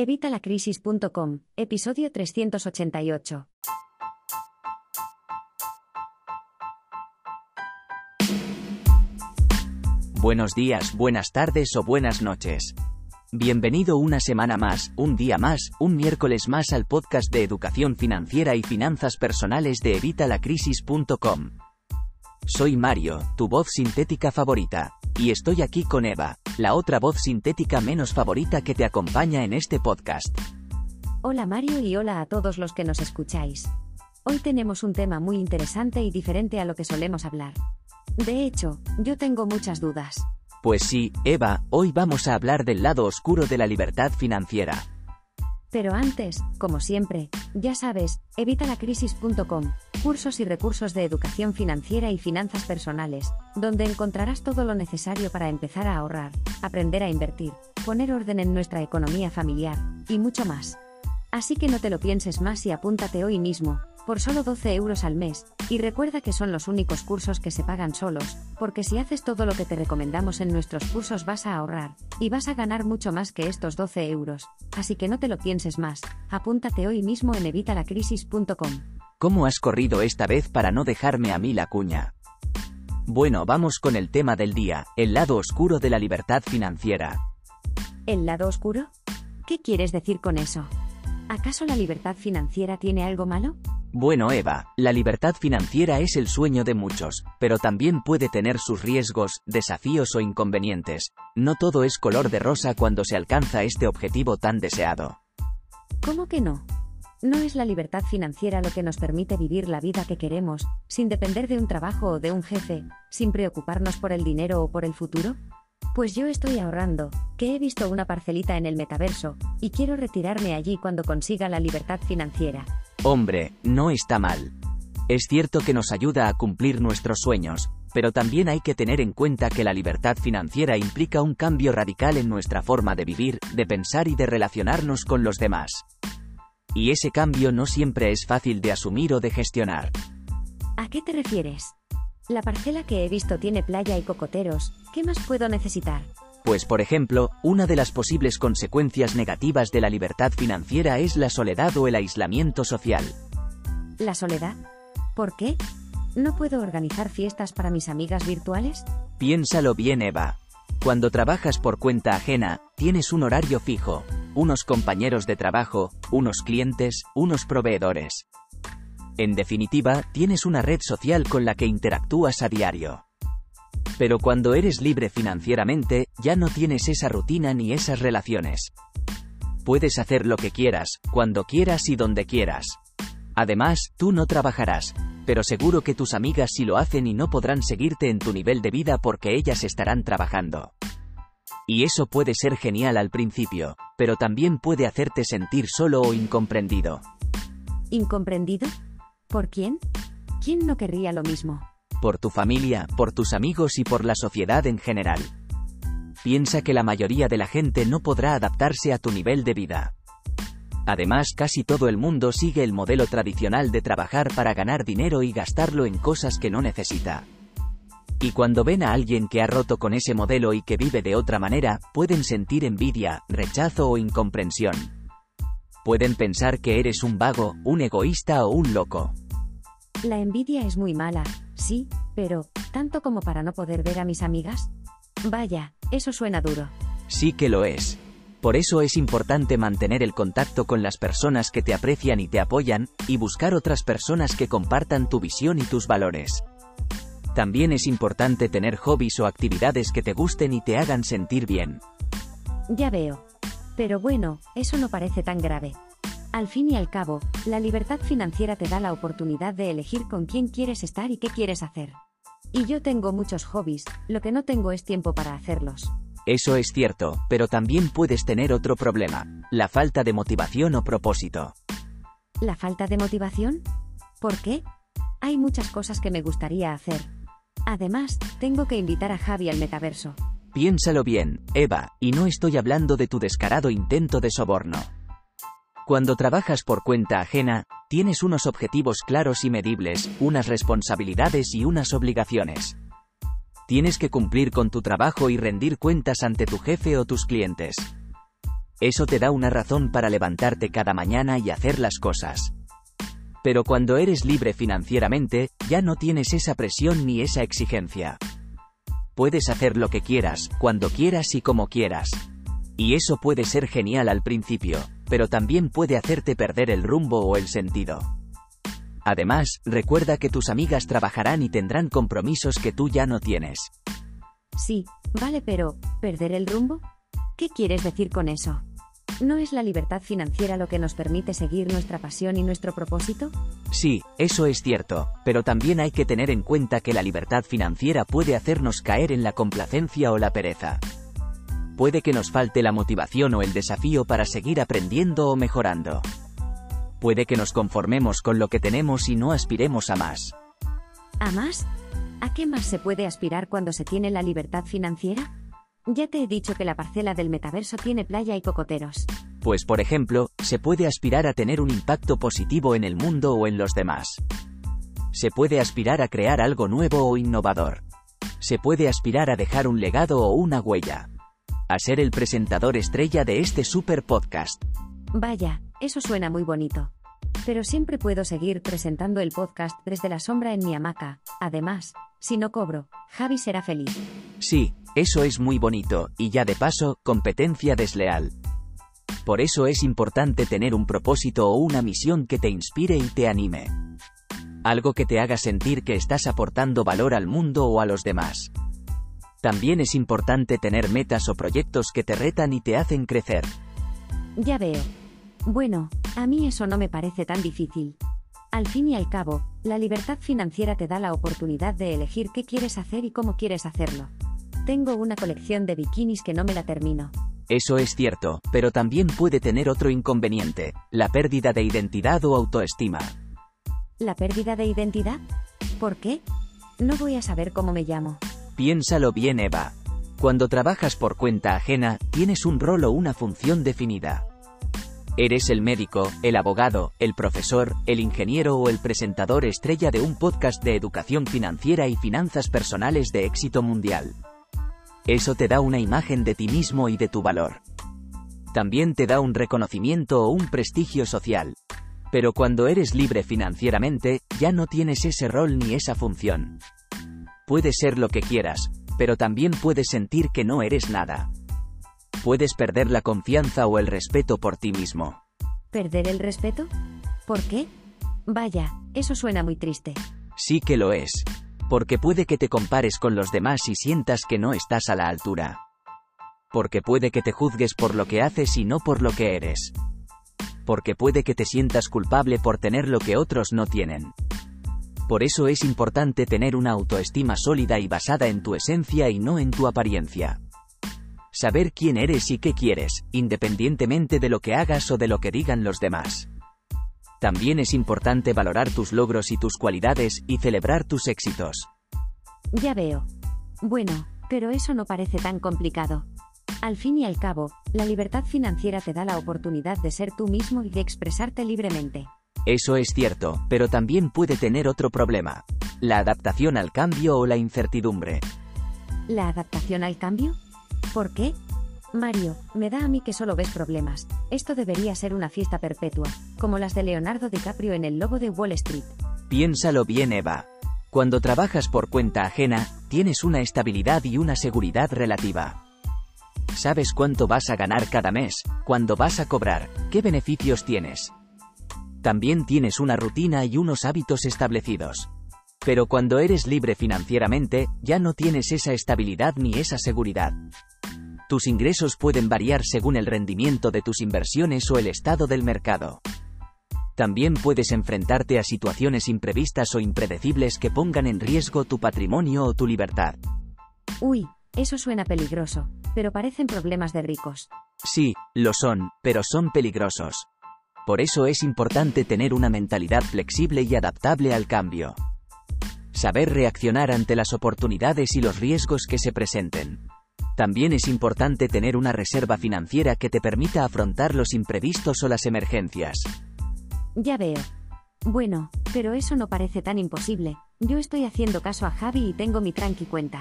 Evitalacrisis.com, episodio 388. Buenos días, buenas tardes o buenas noches. Bienvenido una semana más, un día más, un miércoles más al podcast de educación financiera y finanzas personales de evitalacrisis.com. Soy Mario, tu voz sintética favorita, y estoy aquí con Eva, la otra voz sintética menos favorita que te acompaña en este podcast. Hola Mario y hola a todos los que nos escucháis. Hoy tenemos un tema muy interesante y diferente a lo que solemos hablar. De hecho, yo tengo muchas dudas. Pues sí, Eva, hoy vamos a hablar del lado oscuro de la libertad financiera. Pero antes, como siempre, ya sabes, evitalacrisis.com, cursos y recursos de educación financiera y finanzas personales, donde encontrarás todo lo necesario para empezar a ahorrar, aprender a invertir, poner orden en nuestra economía familiar, y mucho más. Así que no te lo pienses más y apúntate hoy mismo, por solo 12 euros al mes, y recuerda que son los únicos cursos que se pagan solos, porque si haces todo lo que te recomendamos en nuestros cursos vas a ahorrar, y vas a ganar mucho más que estos 12 euros, así que no te lo pienses más, apúntate hoy mismo en evitalacrisis.com. ¿Cómo has corrido esta vez para no dejarme a mí la cuña? Bueno, vamos con el tema del día, el lado oscuro de la libertad financiera. ¿El lado oscuro? ¿Qué quieres decir con eso? ¿Acaso la libertad financiera tiene algo malo? Bueno Eva, la libertad financiera es el sueño de muchos, pero también puede tener sus riesgos, desafíos o inconvenientes. No todo es color de rosa cuando se alcanza este objetivo tan deseado. ¿Cómo que no? ¿No es la libertad financiera lo que nos permite vivir la vida que queremos, sin depender de un trabajo o de un jefe, sin preocuparnos por el dinero o por el futuro? Pues yo estoy ahorrando, que he visto una parcelita en el metaverso, y quiero retirarme allí cuando consiga la libertad financiera. Hombre, no está mal. Es cierto que nos ayuda a cumplir nuestros sueños, pero también hay que tener en cuenta que la libertad financiera implica un cambio radical en nuestra forma de vivir, de pensar y de relacionarnos con los demás. Y ese cambio no siempre es fácil de asumir o de gestionar. ¿A qué te refieres? La parcela que he visto tiene playa y cocoteros, ¿qué más puedo necesitar? Pues por ejemplo, una de las posibles consecuencias negativas de la libertad financiera es la soledad o el aislamiento social. ¿La soledad? ¿Por qué? ¿No puedo organizar fiestas para mis amigas virtuales? Piénsalo bien Eva. Cuando trabajas por cuenta ajena, tienes un horario fijo, unos compañeros de trabajo, unos clientes, unos proveedores. En definitiva, tienes una red social con la que interactúas a diario. Pero cuando eres libre financieramente, ya no tienes esa rutina ni esas relaciones. Puedes hacer lo que quieras, cuando quieras y donde quieras. Además, tú no trabajarás, pero seguro que tus amigas sí lo hacen y no podrán seguirte en tu nivel de vida porque ellas estarán trabajando. Y eso puede ser genial al principio, pero también puede hacerte sentir solo o incomprendido. ¿Incomprendido? ¿Por quién? ¿Quién no querría lo mismo? Por tu familia, por tus amigos y por la sociedad en general. Piensa que la mayoría de la gente no podrá adaptarse a tu nivel de vida. Además, casi todo el mundo sigue el modelo tradicional de trabajar para ganar dinero y gastarlo en cosas que no necesita. Y cuando ven a alguien que ha roto con ese modelo y que vive de otra manera, pueden sentir envidia, rechazo o incomprensión pueden pensar que eres un vago, un egoísta o un loco. La envidia es muy mala, sí, pero, ¿tanto como para no poder ver a mis amigas? Vaya, eso suena duro. Sí que lo es. Por eso es importante mantener el contacto con las personas que te aprecian y te apoyan, y buscar otras personas que compartan tu visión y tus valores. También es importante tener hobbies o actividades que te gusten y te hagan sentir bien. Ya veo. Pero bueno, eso no parece tan grave. Al fin y al cabo, la libertad financiera te da la oportunidad de elegir con quién quieres estar y qué quieres hacer. Y yo tengo muchos hobbies, lo que no tengo es tiempo para hacerlos. Eso es cierto, pero también puedes tener otro problema, la falta de motivación o propósito. ¿La falta de motivación? ¿Por qué? Hay muchas cosas que me gustaría hacer. Además, tengo que invitar a Javi al metaverso. Piénsalo bien, Eva, y no estoy hablando de tu descarado intento de soborno. Cuando trabajas por cuenta ajena, tienes unos objetivos claros y medibles, unas responsabilidades y unas obligaciones. Tienes que cumplir con tu trabajo y rendir cuentas ante tu jefe o tus clientes. Eso te da una razón para levantarte cada mañana y hacer las cosas. Pero cuando eres libre financieramente, ya no tienes esa presión ni esa exigencia. Puedes hacer lo que quieras, cuando quieras y como quieras. Y eso puede ser genial al principio, pero también puede hacerte perder el rumbo o el sentido. Además, recuerda que tus amigas trabajarán y tendrán compromisos que tú ya no tienes. Sí, vale, pero ¿perder el rumbo? ¿Qué quieres decir con eso? ¿No es la libertad financiera lo que nos permite seguir nuestra pasión y nuestro propósito? Sí, eso es cierto, pero también hay que tener en cuenta que la libertad financiera puede hacernos caer en la complacencia o la pereza. Puede que nos falte la motivación o el desafío para seguir aprendiendo o mejorando. Puede que nos conformemos con lo que tenemos y no aspiremos a más. ¿A más? ¿A qué más se puede aspirar cuando se tiene la libertad financiera? Ya te he dicho que la parcela del metaverso tiene playa y cocoteros. Pues por ejemplo, se puede aspirar a tener un impacto positivo en el mundo o en los demás. Se puede aspirar a crear algo nuevo o innovador. Se puede aspirar a dejar un legado o una huella. A ser el presentador estrella de este super podcast. Vaya, eso suena muy bonito. Pero siempre puedo seguir presentando el podcast desde la sombra en mi hamaca. Además, si no cobro, Javi será feliz. Sí, eso es muy bonito, y ya de paso, competencia desleal. Por eso es importante tener un propósito o una misión que te inspire y te anime. Algo que te haga sentir que estás aportando valor al mundo o a los demás. También es importante tener metas o proyectos que te retan y te hacen crecer. Ya veo. Bueno, a mí eso no me parece tan difícil. Al fin y al cabo, la libertad financiera te da la oportunidad de elegir qué quieres hacer y cómo quieres hacerlo. Tengo una colección de bikinis que no me la termino. Eso es cierto, pero también puede tener otro inconveniente, la pérdida de identidad o autoestima. ¿La pérdida de identidad? ¿Por qué? No voy a saber cómo me llamo. Piénsalo bien, Eva. Cuando trabajas por cuenta ajena, tienes un rol o una función definida. Eres el médico, el abogado, el profesor, el ingeniero o el presentador estrella de un podcast de educación financiera y finanzas personales de éxito mundial. Eso te da una imagen de ti mismo y de tu valor. También te da un reconocimiento o un prestigio social. Pero cuando eres libre financieramente, ya no tienes ese rol ni esa función. Puedes ser lo que quieras, pero también puedes sentir que no eres nada puedes perder la confianza o el respeto por ti mismo. ¿Perder el respeto? ¿Por qué? Vaya, eso suena muy triste. Sí que lo es. Porque puede que te compares con los demás y sientas que no estás a la altura. Porque puede que te juzgues por lo que haces y no por lo que eres. Porque puede que te sientas culpable por tener lo que otros no tienen. Por eso es importante tener una autoestima sólida y basada en tu esencia y no en tu apariencia saber quién eres y qué quieres, independientemente de lo que hagas o de lo que digan los demás. También es importante valorar tus logros y tus cualidades y celebrar tus éxitos. Ya veo. Bueno, pero eso no parece tan complicado. Al fin y al cabo, la libertad financiera te da la oportunidad de ser tú mismo y de expresarte libremente. Eso es cierto, pero también puede tener otro problema. La adaptación al cambio o la incertidumbre. ¿La adaptación al cambio? ¿Por qué? Mario, me da a mí que solo ves problemas. Esto debería ser una fiesta perpetua, como las de Leonardo DiCaprio en El Lobo de Wall Street. Piénsalo bien, Eva. Cuando trabajas por cuenta ajena, tienes una estabilidad y una seguridad relativa. Sabes cuánto vas a ganar cada mes, cuándo vas a cobrar, qué beneficios tienes. También tienes una rutina y unos hábitos establecidos. Pero cuando eres libre financieramente, ya no tienes esa estabilidad ni esa seguridad. Tus ingresos pueden variar según el rendimiento de tus inversiones o el estado del mercado. También puedes enfrentarte a situaciones imprevistas o impredecibles que pongan en riesgo tu patrimonio o tu libertad. Uy, eso suena peligroso, pero parecen problemas de ricos. Sí, lo son, pero son peligrosos. Por eso es importante tener una mentalidad flexible y adaptable al cambio. Saber reaccionar ante las oportunidades y los riesgos que se presenten. También es importante tener una reserva financiera que te permita afrontar los imprevistos o las emergencias. Ya veo. Bueno, pero eso no parece tan imposible. Yo estoy haciendo caso a Javi y tengo mi tranqui cuenta.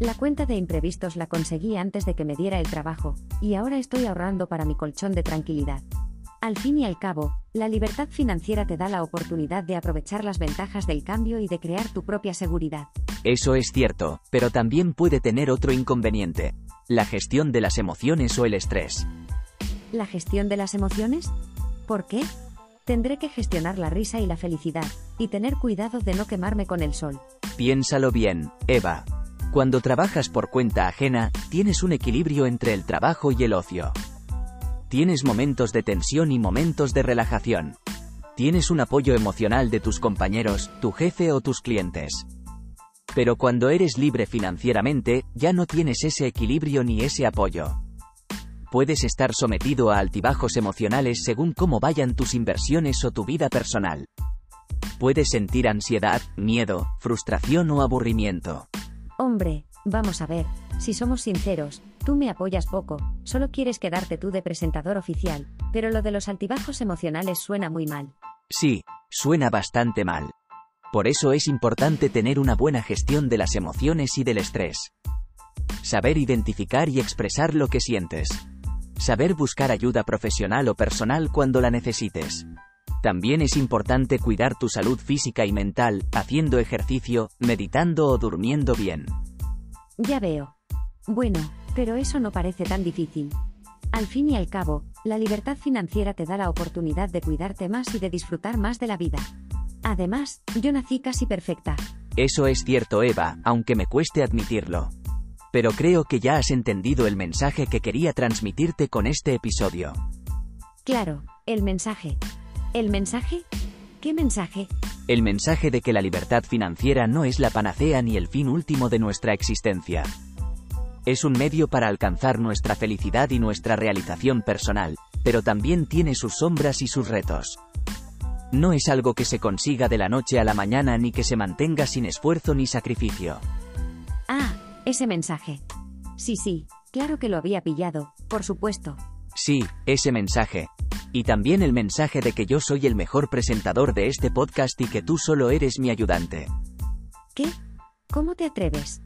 La cuenta de imprevistos la conseguí antes de que me diera el trabajo, y ahora estoy ahorrando para mi colchón de tranquilidad. Al fin y al cabo, la libertad financiera te da la oportunidad de aprovechar las ventajas del cambio y de crear tu propia seguridad. Eso es cierto, pero también puede tener otro inconveniente. La gestión de las emociones o el estrés. ¿La gestión de las emociones? ¿Por qué? Tendré que gestionar la risa y la felicidad, y tener cuidado de no quemarme con el sol. Piénsalo bien, Eva. Cuando trabajas por cuenta ajena, tienes un equilibrio entre el trabajo y el ocio. Tienes momentos de tensión y momentos de relajación. Tienes un apoyo emocional de tus compañeros, tu jefe o tus clientes. Pero cuando eres libre financieramente, ya no tienes ese equilibrio ni ese apoyo. Puedes estar sometido a altibajos emocionales según cómo vayan tus inversiones o tu vida personal. Puedes sentir ansiedad, miedo, frustración o aburrimiento. Hombre, vamos a ver, si somos sinceros, tú me apoyas poco, solo quieres quedarte tú de presentador oficial, pero lo de los altibajos emocionales suena muy mal. Sí, suena bastante mal. Por eso es importante tener una buena gestión de las emociones y del estrés. Saber identificar y expresar lo que sientes. Saber buscar ayuda profesional o personal cuando la necesites. También es importante cuidar tu salud física y mental, haciendo ejercicio, meditando o durmiendo bien. Ya veo. Bueno, pero eso no parece tan difícil. Al fin y al cabo, la libertad financiera te da la oportunidad de cuidarte más y de disfrutar más de la vida. Además, yo nací casi perfecta. Eso es cierto, Eva, aunque me cueste admitirlo. Pero creo que ya has entendido el mensaje que quería transmitirte con este episodio. Claro, el mensaje. ¿El mensaje? ¿Qué mensaje? El mensaje de que la libertad financiera no es la panacea ni el fin último de nuestra existencia. Es un medio para alcanzar nuestra felicidad y nuestra realización personal, pero también tiene sus sombras y sus retos. No es algo que se consiga de la noche a la mañana ni que se mantenga sin esfuerzo ni sacrificio. Ah, ese mensaje. Sí, sí, claro que lo había pillado, por supuesto. Sí, ese mensaje. Y también el mensaje de que yo soy el mejor presentador de este podcast y que tú solo eres mi ayudante. ¿Qué? ¿Cómo te atreves?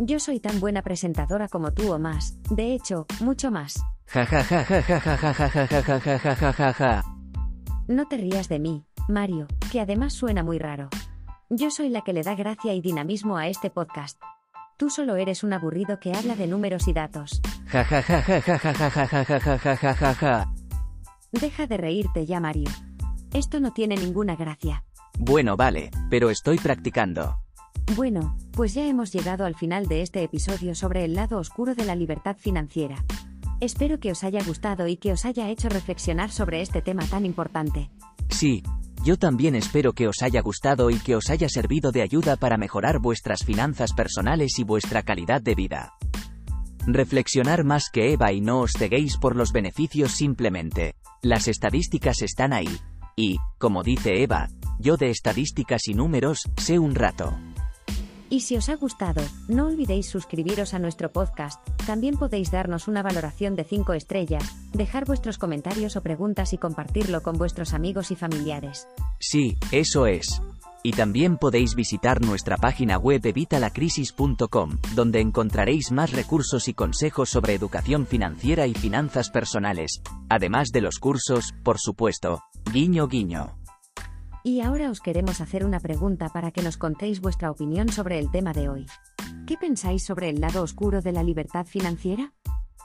Yo soy tan buena presentadora como tú o más, de hecho, mucho más. Ja ja ja ja ja ja ja ja ja ja ja ja ja ja ja. No te rías de mí, Mario, que además suena muy raro. Yo soy la que le da gracia y dinamismo a este podcast. Tú solo eres un aburrido que habla de números y datos. Ja ja ja ja ja ja ja ja ja ja ja ja ja ja ja. Deja de reírte ya, Mario. Esto no tiene ninguna gracia. Bueno, vale, pero estoy practicando. Bueno, pues ya hemos llegado al final de este episodio sobre el lado oscuro de la libertad financiera. Espero que os haya gustado y que os haya hecho reflexionar sobre este tema tan importante. Sí, yo también espero que os haya gustado y que os haya servido de ayuda para mejorar vuestras finanzas personales y vuestra calidad de vida. Reflexionar más que Eva y no os ceguéis por los beneficios simplemente. Las estadísticas están ahí. Y, como dice Eva, yo de estadísticas y números, sé un rato. Y si os ha gustado, no olvidéis suscribiros a nuestro podcast, también podéis darnos una valoración de 5 estrellas, dejar vuestros comentarios o preguntas y compartirlo con vuestros amigos y familiares. Sí, eso es. Y también podéis visitar nuestra página web evitalacrisis.com, donde encontraréis más recursos y consejos sobre educación financiera y finanzas personales, además de los cursos, por supuesto. Guiño guiño. Y ahora os queremos hacer una pregunta para que nos contéis vuestra opinión sobre el tema de hoy. ¿Qué pensáis sobre el lado oscuro de la libertad financiera?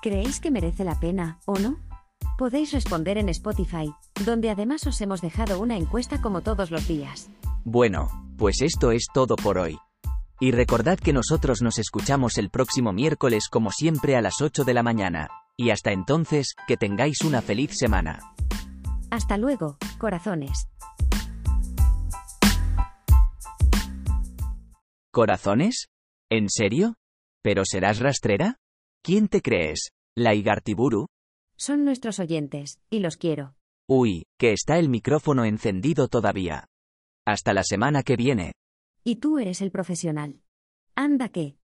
¿Creéis que merece la pena, o no? Podéis responder en Spotify, donde además os hemos dejado una encuesta como todos los días. Bueno, pues esto es todo por hoy. Y recordad que nosotros nos escuchamos el próximo miércoles como siempre a las 8 de la mañana. Y hasta entonces, que tengáis una feliz semana. Hasta luego, corazones. ¿Corazones? ¿En serio? ¿Pero serás rastrera? ¿Quién te crees? ¿La Igartiburu? Son nuestros oyentes, y los quiero. Uy, que está el micrófono encendido todavía. Hasta la semana que viene. Y tú eres el profesional. Anda que.